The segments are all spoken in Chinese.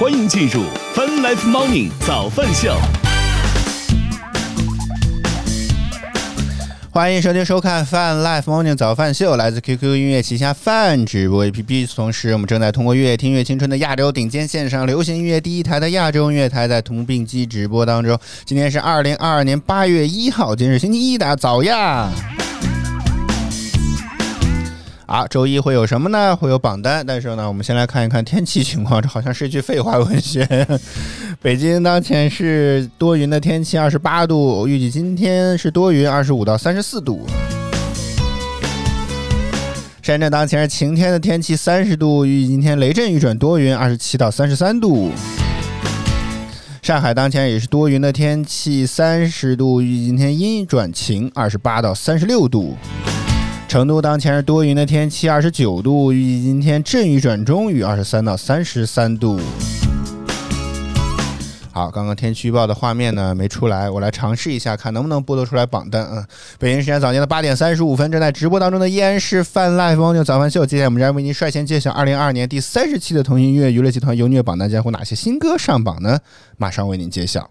欢迎进入 Fun Life Morning 早饭秀。欢迎收听收看 Fun Life Morning 早饭秀，来自 QQ 音乐旗下 Fun 直播 APP。同时，我们正在通过越听越青春的亚洲顶尖线上流行音乐第一台的亚洲音乐台，在同并机直播当中。今天是二零二二年八月一号，今日星期一的早呀。啊，周一会有什么呢？会有榜单，但是呢，我们先来看一看天气情况。这好像是一句废话文学。北京当前是多云的天气，二十八度，预计今天是多云，二十五到三十四度。深圳当前是晴天的天气，三十度，预计今天雷阵雨转多云，二十七到三十三度。上海当前也是多云的天气，三十度，预计今天阴转晴，二十八到三十六度。成都当前是多云的天气，二十九度，预计今天阵雨转中雨，二十三到三十三度。好，刚刚天气预报的画面呢没出来，我来尝试一下，看能不能播得出来榜单。嗯，北京时间早间的八点三十五分，正在直播当中的依然是泛 live morning 早饭秀。接下来我们将为您率先揭晓二零二二年第三十期的腾讯音乐娱乐集团优虐榜单将会哪些新歌上榜呢？马上为您揭晓。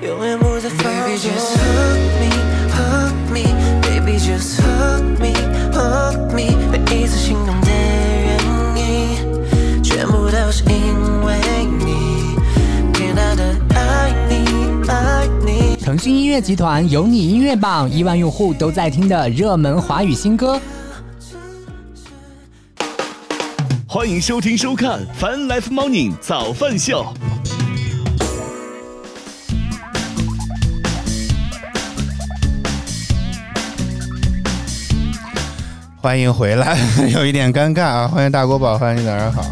永远不再放 Baby just hug me, hug me, baby just hug me, hug me，每一次心动的原因，全部都是因为你，的爱你，爱你。腾讯音乐集团有你音乐榜，亿万用户都在听的热门华语新歌。欢迎收听收看 Fun Life Morning 早饭秀。欢迎回来，有一点尴尬啊！欢迎大国宝，欢迎早上好。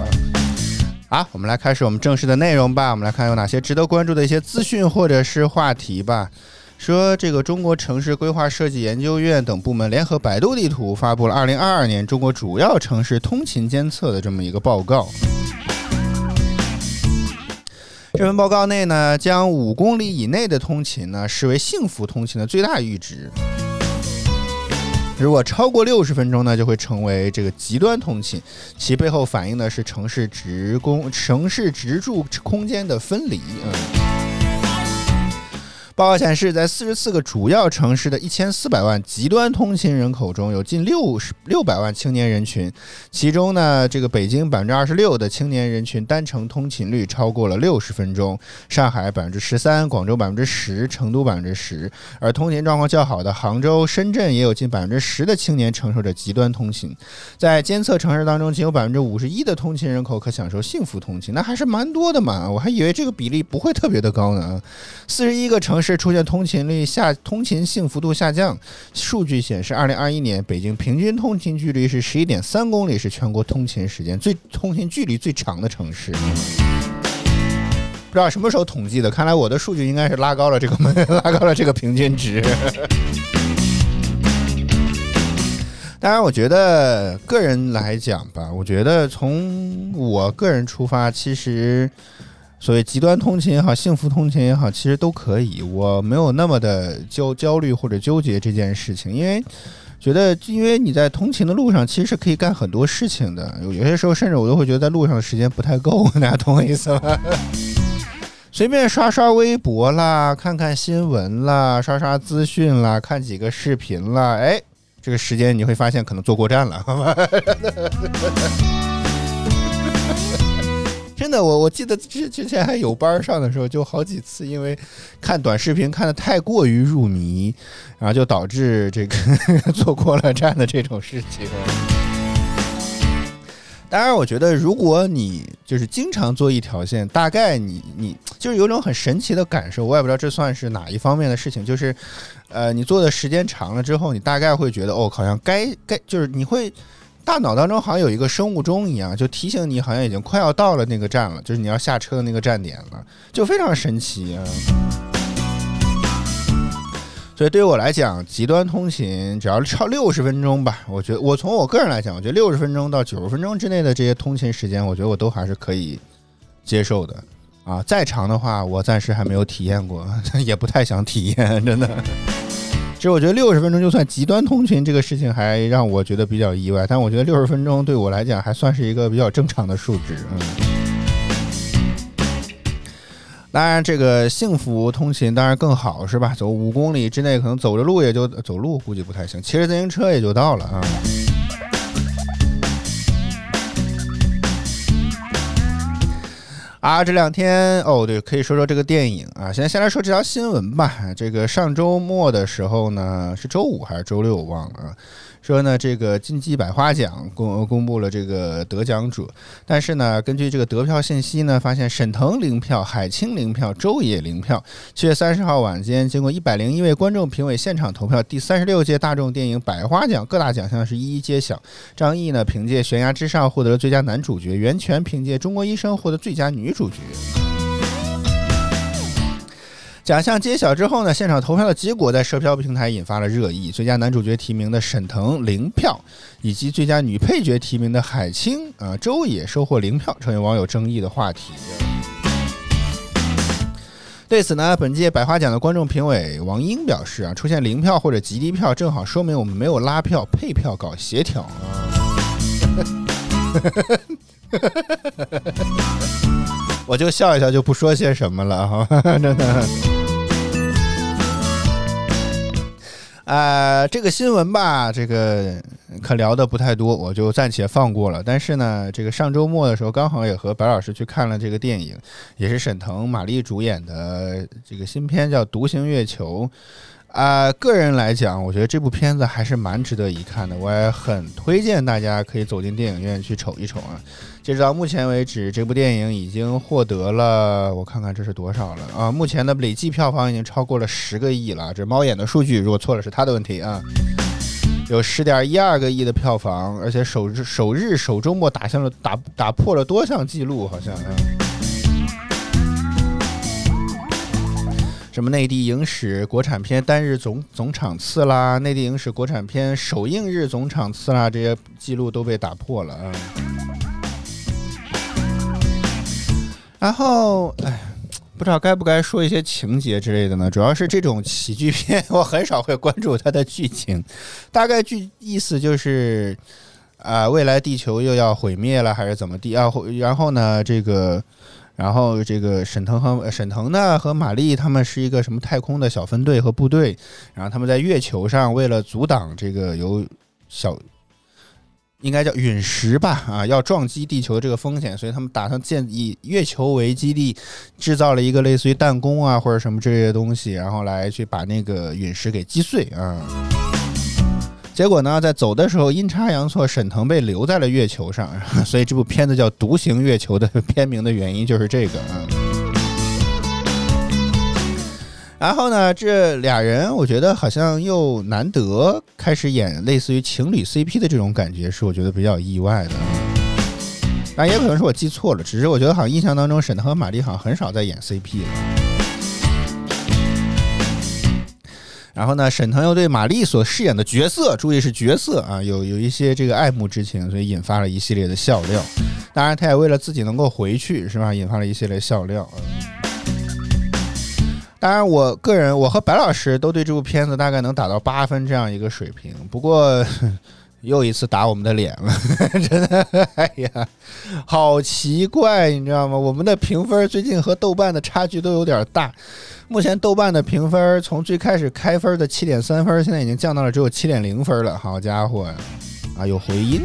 好，我们来开始我们正式的内容吧。我们来看有哪些值得关注的一些资讯或者是话题吧。说这个中国城市规划设计研究院等部门联合百度地图发布了二零二二年中国主要城市通勤监测的这么一个报告。这份报告内呢，将五公里以内的通勤呢视为幸福通勤的最大阈值。如果超过六十分钟呢，就会成为这个极端通勤，其背后反映的是城市职工、城市职住空间的分离。嗯。报告显示，在四十四个主要城市的一千四百万极端通勤人口中，有近六十六百万青年人群。其中呢，这个北京百分之二十六的青年人群单程通勤率超过了六十分钟，上海百分之十三，广州百分之十，成都百分之十。而通勤状况较好的杭州、深圳也有近百分之十的青年承受着极端通勤。在监测城市当中，仅有百分之五十一的通勤人口可享受幸福通勤，那还是蛮多的嘛。我还以为这个比例不会特别的高呢。四十一个城市是出现通勤率下、通勤幸福度下降。数据显示，二零二一年北京平均通勤距离是十一点三公里，是全国通勤时间最、通勤距离最长的城市。不知道什么时候统计的，看来我的数据应该是拉高了这个，拉高了这个平均值。当然，我觉得个人来讲吧，我觉得从我个人出发，其实。所谓极端通勤也好，幸福通勤也好，其实都可以。我没有那么的焦焦虑或者纠结这件事情，因为觉得，因为你在通勤的路上，其实是可以干很多事情的。有些时候，甚至我都会觉得在路上的时间不太够，大家懂我意思吗？随便刷刷微博啦，看看新闻啦，刷刷资讯啦，看几个视频啦，哎，这个时间你会发现可能坐过站了，好吗？我我记得之之前还有班上的时候，就好几次因为看短视频看的太过于入迷，然后就导致这个 坐过了站的这种事情。当然，我觉得如果你就是经常坐一条线，大概你你就是有种很神奇的感受，我也不知道这算是哪一方面的事情，就是呃，你做的时间长了之后，你大概会觉得哦，好像该该就是你会。大脑当中好像有一个生物钟一样，就提醒你好像已经快要到了那个站了，就是你要下车的那个站点了，就非常神奇啊。所以对于我来讲，极端通勤只要超六十分钟吧，我觉得我从我个人来讲，我觉得六十分钟到九十分钟之内的这些通勤时间，我觉得我都还是可以接受的。啊，再长的话，我暂时还没有体验过，也不太想体验，真的。其实我觉得六十分钟就算极端通勤这个事情，还让我觉得比较意外。但我觉得六十分钟对我来讲还算是一个比较正常的数值。嗯，当然这个幸福通勤当然更好，是吧？走五公里之内，可能走着路也就走路，估计不太行，骑着自行车也就到了啊。啊，这两天哦，对，可以说说这个电影啊。先先来说这条新闻吧。这个上周末的时候呢，是周五还是周六，我忘了。说呢，这个金鸡百花奖公公布了这个得奖者，但是呢，根据这个得票信息呢，发现沈腾零票，海清零票，周也零票。七月三十号晚间，经过一百零一位观众评委现场投票，第三十六届大众电影百花奖各大奖项是一一揭晓。张译呢，凭借《悬崖之上》获得了最佳男主角，袁泉凭借《中国医生》获得最佳女主角。奖项揭晓之后呢，现场投票的结果在社交平台引发了热议。最佳男主角提名的沈腾零票，以及最佳女配角提名的海清啊周也收获零票，成为网友争议的话题。对此呢，本届百花奖的观众评委王英表示啊，出现零票或者极低票，正好说明我们没有拉票配票搞协调啊。我就笑一笑，就不说些什么了哈，真的。呃，这个新闻吧，这个可聊的不太多，我就暂且放过了。但是呢，这个上周末的时候，刚好也和白老师去看了这个电影，也是沈腾、马丽主演的这个新片，叫《独行月球》。啊，个人来讲，我觉得这部片子还是蛮值得一看的，我也很推荐大家可以走进电影院去瞅一瞅啊。截止到目前为止，这部电影已经获得了，我看看这是多少了啊？目前的累计票房已经超过了十个亿了，这猫眼的数据，如果错了是他的问题啊。有十点一二个亿的票房，而且首日首日首周末打向了打打破了多项记录，好像啊。什么内地影史国产片单日总总场次啦，内地影史国产片首映日总场次啦，这些记录都被打破了啊。然后，哎，不知道该不该说一些情节之类的呢？主要是这种喜剧片，我很少会关注它的剧情。大概剧意思就是，啊，未来地球又要毁灭了，还是怎么地啊？然后呢，这个。然后这个沈腾和沈腾呢和马丽他们是一个什么太空的小分队和部队，然后他们在月球上为了阻挡这个有小应该叫陨石吧啊要撞击地球的这个风险，所以他们打算建以月球为基地，制造了一个类似于弹弓啊或者什么这些东西，然后来去把那个陨石给击碎啊。结果呢，在走的时候阴差阳错，沈腾被留在了月球上，所以这部片子叫《独行月球》的片名的原因就是这个啊。然后呢，这俩人我觉得好像又难得开始演类似于情侣 CP 的这种感觉，是我觉得比较意外的。但也可能是我记错了，只是我觉得好像印象当中沈腾和马丽好像很少在演 CP 了。然后呢，沈腾又对马丽所饰演的角色，注意是角色啊，有有一些这个爱慕之情，所以引发了一系列的笑料。当然，他也为了自己能够回去，是吧？引发了一系列笑料。当然，我个人我和白老师都对这部片子大概能打到八分这样一个水平。不过。又一次打我们的脸了，真的，哎呀，好奇怪，你知道吗？我们的评分最近和豆瓣的差距都有点大。目前豆瓣的评分从最开始开分的七点三分，现在已经降到了只有七点零分了。好家伙！啊，有回音。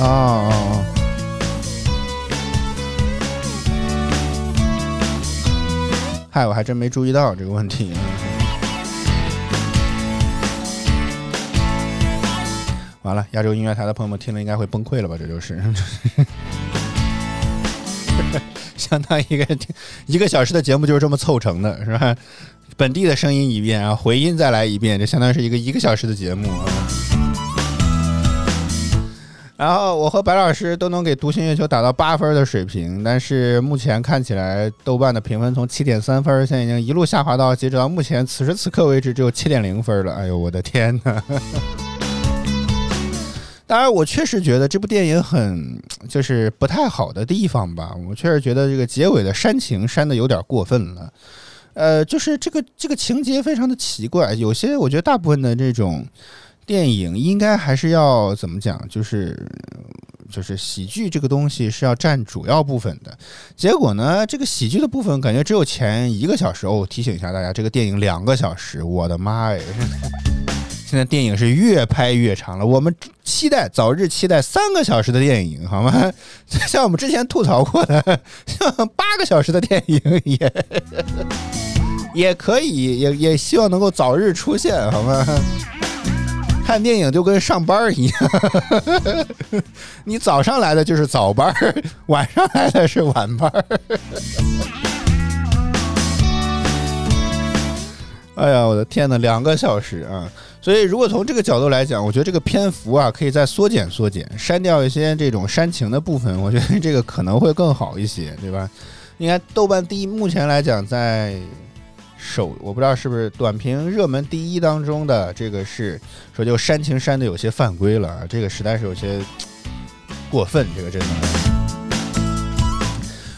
哦哦哦！嗨，我还真没注意到这个问题。完了，亚洲音乐台的朋友们听了应该会崩溃了吧？这就是，相当于一个一个小时的节目就是这么凑成的，是吧？本地的声音一遍，然后回音再来一遍，这相当于是一个一个小时的节目啊。然后我和白老师都能给《独行月球》打到八分的水平，但是目前看起来豆瓣的评分从七点三分，现在已经一路下滑到截止到目前此时此刻为止只有七点零分了。哎呦，我的天呐！当然，我确实觉得这部电影很就是不太好的地方吧。我确实觉得这个结尾的煽情煽的有点过分了。呃，就是这个这个情节非常的奇怪，有些我觉得大部分的这种电影应该还是要怎么讲，就是就是喜剧这个东西是要占主要部分的。结果呢，这个喜剧的部分感觉只有前一个小时哦。提醒一下大家，这个电影两个小时，我的妈哎！现在电影是越拍越长了，我们期待早日期待三个小时的电影，好吗？像我们之前吐槽过的，像八个小时的电影也 也可以，也也希望能够早日出现，好吗？看电影就跟上班一样，你早上来的就是早班，晚上来的是晚班。哎呀，我的天呐，两个小时啊！所以，如果从这个角度来讲，我觉得这个篇幅啊，可以再缩减缩减，删掉一些这种煽情的部分，我觉得这个可能会更好一些，对吧？应该豆瓣第一，目前来讲在首，我不知道是不是短评热门第一当中的这个是说就煽情煽的有些犯规了，啊，这个实在是有些 过分，这个真的。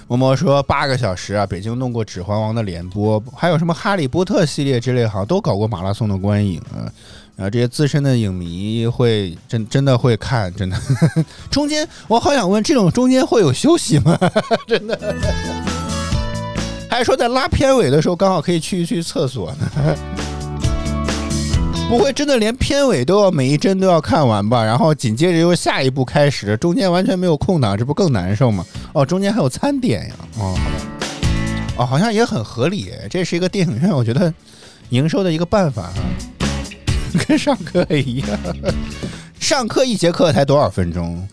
默默说八个小时啊，北京弄过《指环王》的联播，还有什么《哈利波特》系列之类，好像都搞过马拉松的观影啊。然后这些资深的影迷会真真的会看，真的。中间我好想问，这种中间会有休息吗？真的。还说在拉片尾的时候刚好可以去一去厕所呢。不会真的连片尾都要每一帧都要看完吧？然后紧接着又下一步开始，中间完全没有空档，这不更难受吗？哦，中间还有餐点呀！哦，好吧，哦，好像也很合理。这是一个电影院，我觉得营收的一个办法哈，跟上课一样。上课一节课才多少分钟？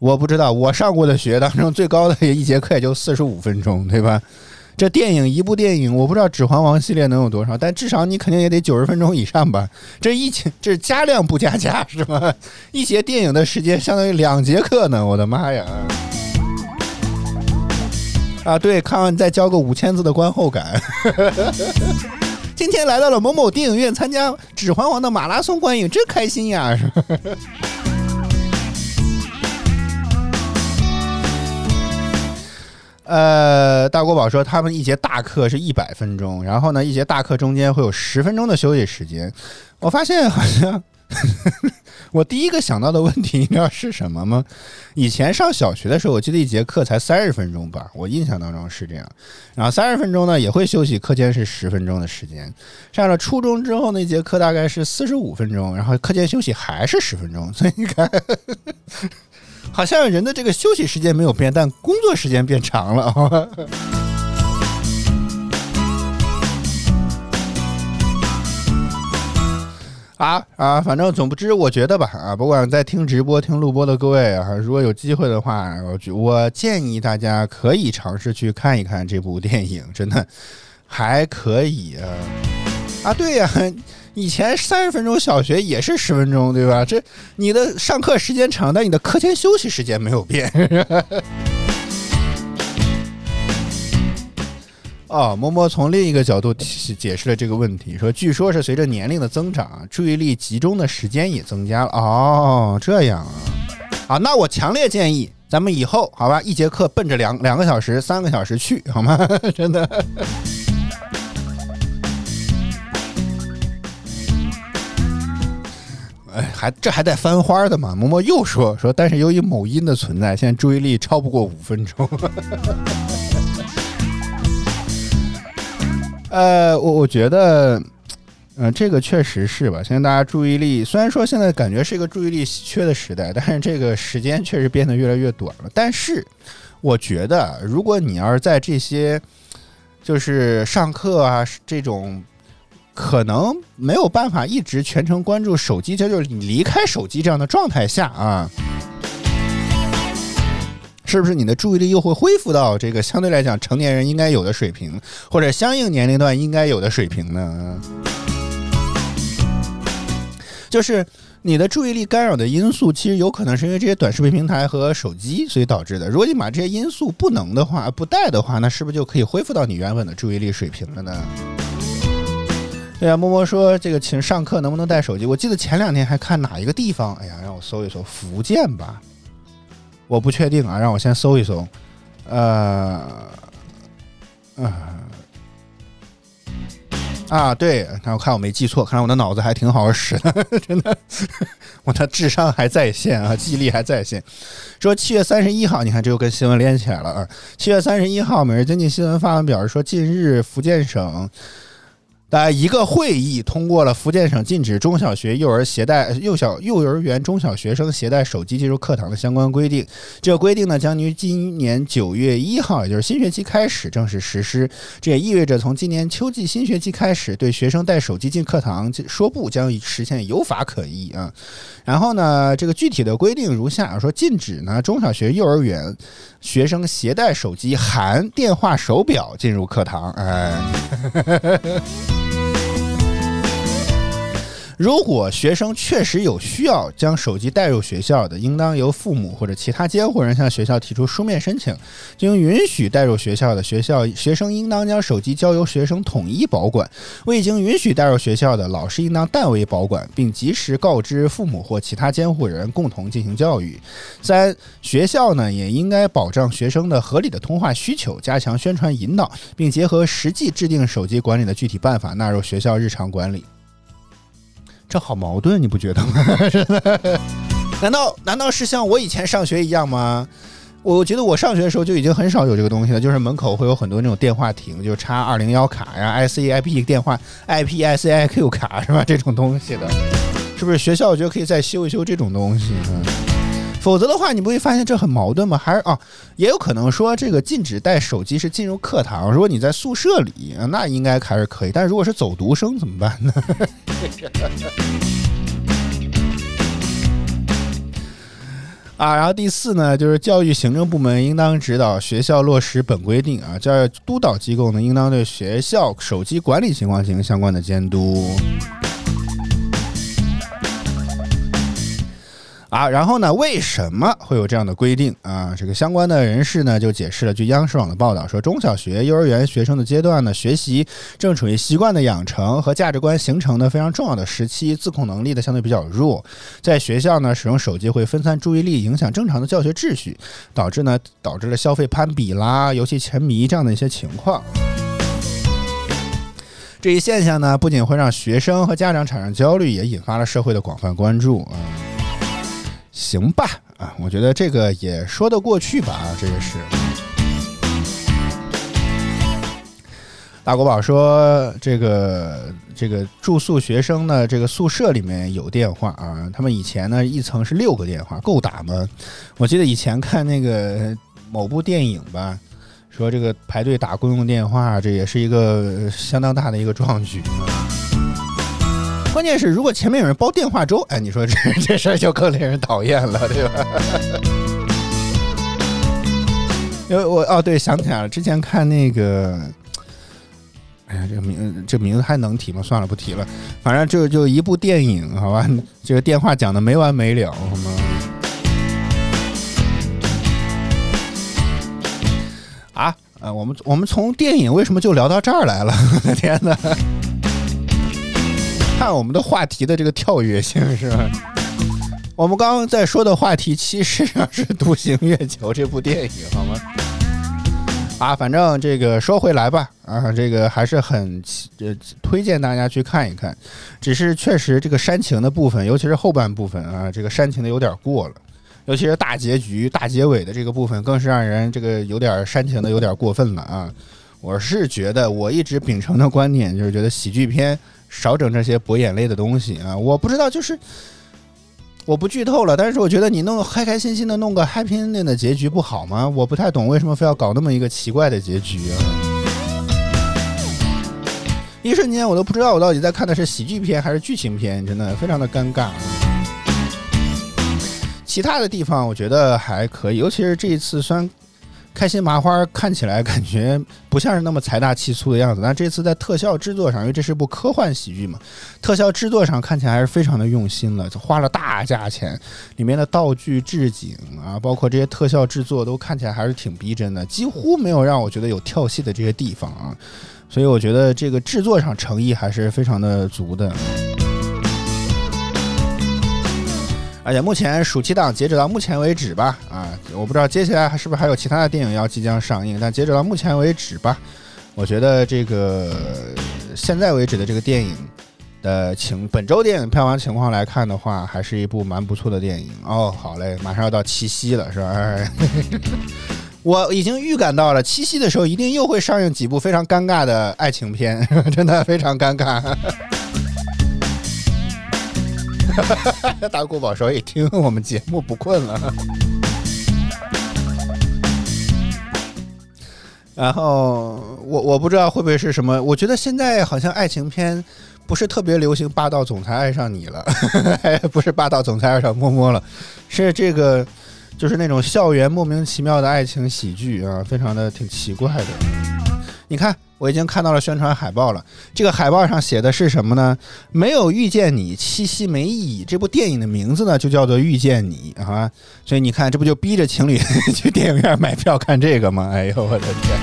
我不知道，我上过的学当中最高的一节课也就四十五分钟，对吧？这电影一部电影，我不知道《指环王》系列能有多少，但至少你肯定也得九十分钟以上吧？这一节这加量不加价是吗？一节电影的时间相当于两节课呢！我的妈呀！啊，对，看完再交个五千字的观后感。今天来到了某某电影院参加《指环王》的马拉松观影，真开心呀！是吧？呃，大国宝说他们一节大课是一百分钟，然后呢，一节大课中间会有十分钟的休息时间。我发现好像 我第一个想到的问题，你知道是什么吗？以前上小学的时候，我记得一节课才三十分钟吧，我印象当中是这样。然后三十分钟呢也会休息，课间是十分钟的时间。上了初中之后，那节课大概是四十五分钟，然后课间休息还是十分钟，所以你看。好像人的这个休息时间没有变，但工作时间变长了。啊啊，反正总不知，我觉得吧，啊，不管在听直播、听录播的各位啊，如果有机会的话，我我建议大家可以尝试去看一看这部电影，真的还可以啊。啊，对呀。以前三十分钟小学也是十分钟，对吧？这你的上课时间长，但你的课间休息时间没有变。哦，摸摸从另一个角度解释了这个问题，说据说是随着年龄的增长，注意力集中的时间也增加了。哦，这样啊，啊，那我强烈建议咱们以后好吧，一节课奔着两两个小时、三个小时去，好吗？真的。哎，还这还带翻花的吗？嬷嬷又说说，但是由于某音的存在，现在注意力超不过五分钟。呃，我我觉得，嗯，这个确实是吧？现在大家注意力虽然说现在感觉是一个注意力稀缺的时代，但是这个时间确实变得越来越短了。但是，我觉得如果你要是在这些就是上课啊这种。可能没有办法一直全程关注手机，这就是你离开手机这样的状态下啊，是不是你的注意力又会恢复到这个相对来讲成年人应该有的水平，或者相应年龄段应该有的水平呢？就是你的注意力干扰的因素，其实有可能是因为这些短视频平台和手机所以导致的。如果你把这些因素不能的话，不带的话，那是不是就可以恢复到你原本的注意力水平了呢？对啊，默默说这个，请上课能不能带手机？我记得前两天还看哪一个地方，哎呀，让我搜一搜，福建吧，我不确定啊，让我先搜一搜，呃，呃，啊，对，那我看我没记错，看来我的脑子还挺好使的，真的，我的智商还在线啊，记忆力还在线。说七月三十一号，你看这又跟新闻连起来了啊！七月三十一号，每日经济新闻发文表示说，近日福建省。的一个会议通过了福建省禁止中小学、幼儿携带幼小幼儿园中小学生携带手机进入课堂的相关规定。这个规定呢，将于今年九月一号，也就是新学期开始正式实施。这也意味着，从今年秋季新学期开始，对学生带手机进课堂说不将实现有法可依啊。然后呢，这个具体的规定如下：说禁止呢中小学、幼儿园学生携带手机含电话、手表进入课堂。哎。如果学生确实有需要将手机带入学校的，应当由父母或者其他监护人向学校提出书面申请。经允许带入学校的学校，学生应当将手机交由学生统一保管；未经允许带入学校的，老师应当代为保管，并及时告知父母或其他监护人，共同进行教育。三、学校呢也应该保障学生的合理的通话需求，加强宣传引导，并结合实际制定手机管理的具体办法，纳入学校日常管理。这好矛盾，你不觉得吗？难道难道是像我以前上学一样吗？我觉得我上学的时候就已经很少有这个东西了，就是门口会有很多那种电话亭，就插二零幺卡呀、ICIP 电话、IPICIQ 卡是吧？这种东西的，是不是学校我觉得可以再修一修这种东西？嗯，否则的话，你不会发现这很矛盾吗？还是啊，也有可能说这个禁止带手机是进入课堂，如果你在宿舍里，那应该还是可以。但如果是走读生怎么办呢？啊，然后第四呢，就是教育行政部门应当指导学校落实本规定啊，教育督导机构呢，应当对学校手机管理情况进行相关的监督。啊，然后呢？为什么会有这样的规定啊？这个相关的人士呢就解释了，据央视网的报道说，中小学、幼儿园学生的阶段呢，学习正处于习惯的养成和价值观形成的非常重要的时期，自控能力的相对比较弱，在学校呢使用手机会分散注意力，影响正常的教学秩序，导致呢导致了消费攀比啦、游戏沉迷这样的一些情况。这一现象呢，不仅会让学生和家长产生焦虑，也引发了社会的广泛关注啊。行吧，啊，我觉得这个也说得过去吧，啊，这个是。大国宝说，这个这个住宿学生呢，这个宿舍里面有电话啊，他们以前呢一层是六个电话，够打吗？我记得以前看那个某部电影吧，说这个排队打公用电话，这也是一个相当大的一个壮举。关键是，如果前面有人煲电话粥，哎，你说这 这事儿就更令人讨厌了，对吧？因为我哦，对，想起来了，之前看那个，哎呀，这个名这名字还能提吗？算了，不提了。反正就就一部电影，好吧？这个电话讲的没完没了，好吗？啊，呃，我们我们从电影为什么就聊到这儿来了？我 的天哪！看我们的话题的这个跳跃性是吧？我们刚刚在说的话题其实上是《独行月球》这部电影，好吗？啊，反正这个说回来吧，啊，这个还是很呃推荐大家去看一看。只是确实这个煽情的部分，尤其是后半部分啊，这个煽情的有点过了，尤其是大结局、大结尾的这个部分，更是让人这个有点煽情的有点过分了啊！我是觉得，我一直秉承的观点就是觉得喜剧片。少整这些博眼泪的东西啊！我不知道，就是我不剧透了，但是我觉得你弄开开心心的弄个 happy ending 的结局不好吗？我不太懂为什么非要搞那么一个奇怪的结局啊！一瞬间我都不知道我到底在看的是喜剧片还是剧情片，真的非常的尴尬。其他的地方我觉得还可以，尤其是这一次，虽然开心麻花看起来感觉不像是那么财大气粗的样子，但这次在特效制作上，因为这是部科幻喜剧嘛，特效制作上看起来还是非常的用心了，花了大价钱，里面的道具置景啊，包括这些特效制作都看起来还是挺逼真的，几乎没有让我觉得有跳戏的这些地方啊，所以我觉得这个制作上诚意还是非常的足的。而且目前暑期档截止到目前为止吧，啊，我不知道接下来还是不是还有其他的电影要即将上映，但截止到目前为止吧，我觉得这个现在为止的这个电影的情本周电影票房情况来看的话，还是一部蛮不错的电影哦。好嘞，马上要到七夕了，是吧？我已经预感到了，七夕的时候一定又会上映几部非常尴尬的爱情片，真的非常尴尬。大国宝说一听我们节目不困了。然后我我不知道会不会是什么，我觉得现在好像爱情片不是特别流行霸道总裁爱上你了，不是霸道总裁爱上摸摸了，是这个就是那种校园莫名其妙的爱情喜剧啊，非常的挺奇怪的。你看，我已经看到了宣传海报了。这个海报上写的是什么呢？没有遇见你，七夕没意义。这部电影的名字呢，就叫做《遇见你》啊。所以你看，这不就逼着情侣 去电影院买票看这个吗？哎呦，我的天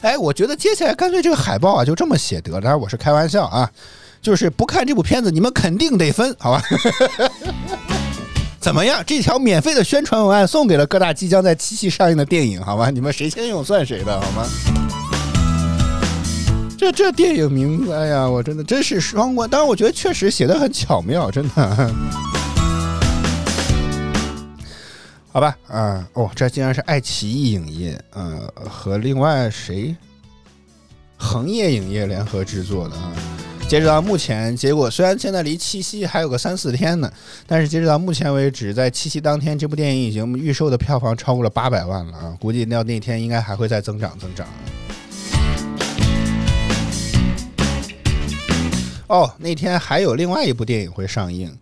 哪！哎，我觉得接下来干脆这个海报啊，就这么写得了。当然我是开玩笑啊，就是不看这部片子，你们肯定得分，好吧？怎么样？这条免费的宣传文案送给了各大即将在七夕上映的电影，好吗？你们谁先用算谁的，好吗？这这电影名字，哎呀，我真的真是双关。当然，我觉得确实写的很巧妙，真的。好吧，啊，哦，这竟然是爱奇艺影业，呃，和另外谁，恒业影业联合制作的啊。截止到目前，结果虽然现在离七夕还有个三四天呢，但是截止到目前为止，在七夕当天，这部电影已经预售的票房超过了八百万了啊！估计到那天应该还会再增长增长。哦，那天还有另外一部电影会上映，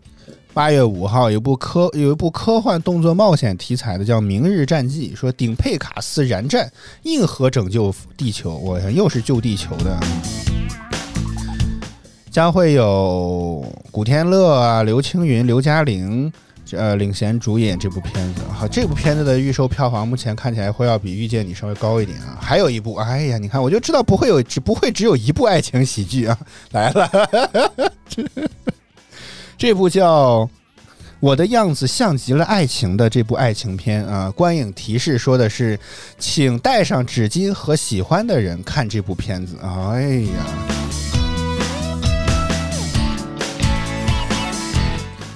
八月五号有部科有一部科幻动作冒险题材的叫《明日战记》，说顶配卡斯燃战，硬核拯救地球，我又是救地球的。将会有古天乐啊、刘青云、刘嘉玲，呃，领衔主演这部片子。好，这部片子的预售票房目前看起来会要比《遇见你》稍微高一点啊。还有一部，哎呀，你看我就知道不会有，只不会只有一部爱情喜剧啊，来了，这部叫《我的样子像极了爱情》的这部爱情片啊，观影提示说的是，请带上纸巾和喜欢的人看这部片子。哎呀。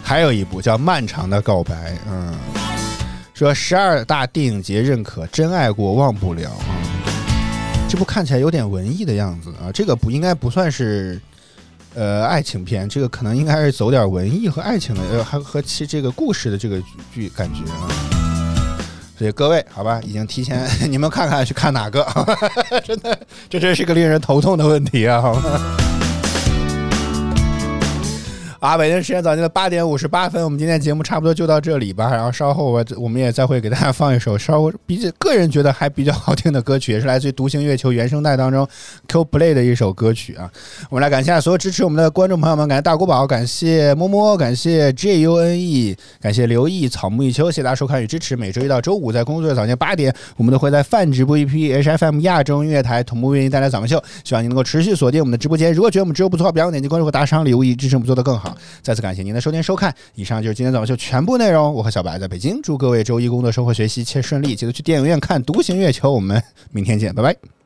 还有一部叫《漫长的告白》，嗯，说十二大电影节认可，真爱过忘不了啊。这部看起来有点文艺的样子啊，这个不应该不算是呃爱情片，这个可能应该是走点文艺和爱情的，呃，还和其这个故事的这个剧感觉啊。所以各位，好吧，已经提前 你们看看去看哪个，真的，这真是个令人头痛的问题啊，好吗？啊，北京时间早间的八点五十八分，我们今天节目差不多就到这里吧。然后稍后我我们也再会给大家放一首稍微比较个人觉得还比较好听的歌曲，也是来自于《独行月球》原声带当中 Q Play 的一首歌曲啊。我们来感谢所有支持我们的观众朋友们，感谢大国宝，感谢摸摸，感谢 J U N E，感谢刘毅、草木一秋，谢谢大家收看与支持。每周一到周五在工作日早间八点，我们都会在泛直播 APP H F M 亚洲音乐台同步为您带来早饭秀。希望您能够持续锁定我们的直播间。如果觉得我们直播不错，不要忘点击关注和打赏礼物，以支持我们做的更好。再次感谢您的收听收看，以上就是今天早上秀全部内容。我和小白在北京，祝各位周一工作、生活、学习一切顺利，记得去电影院看《独行月球》。我们明天见，拜拜。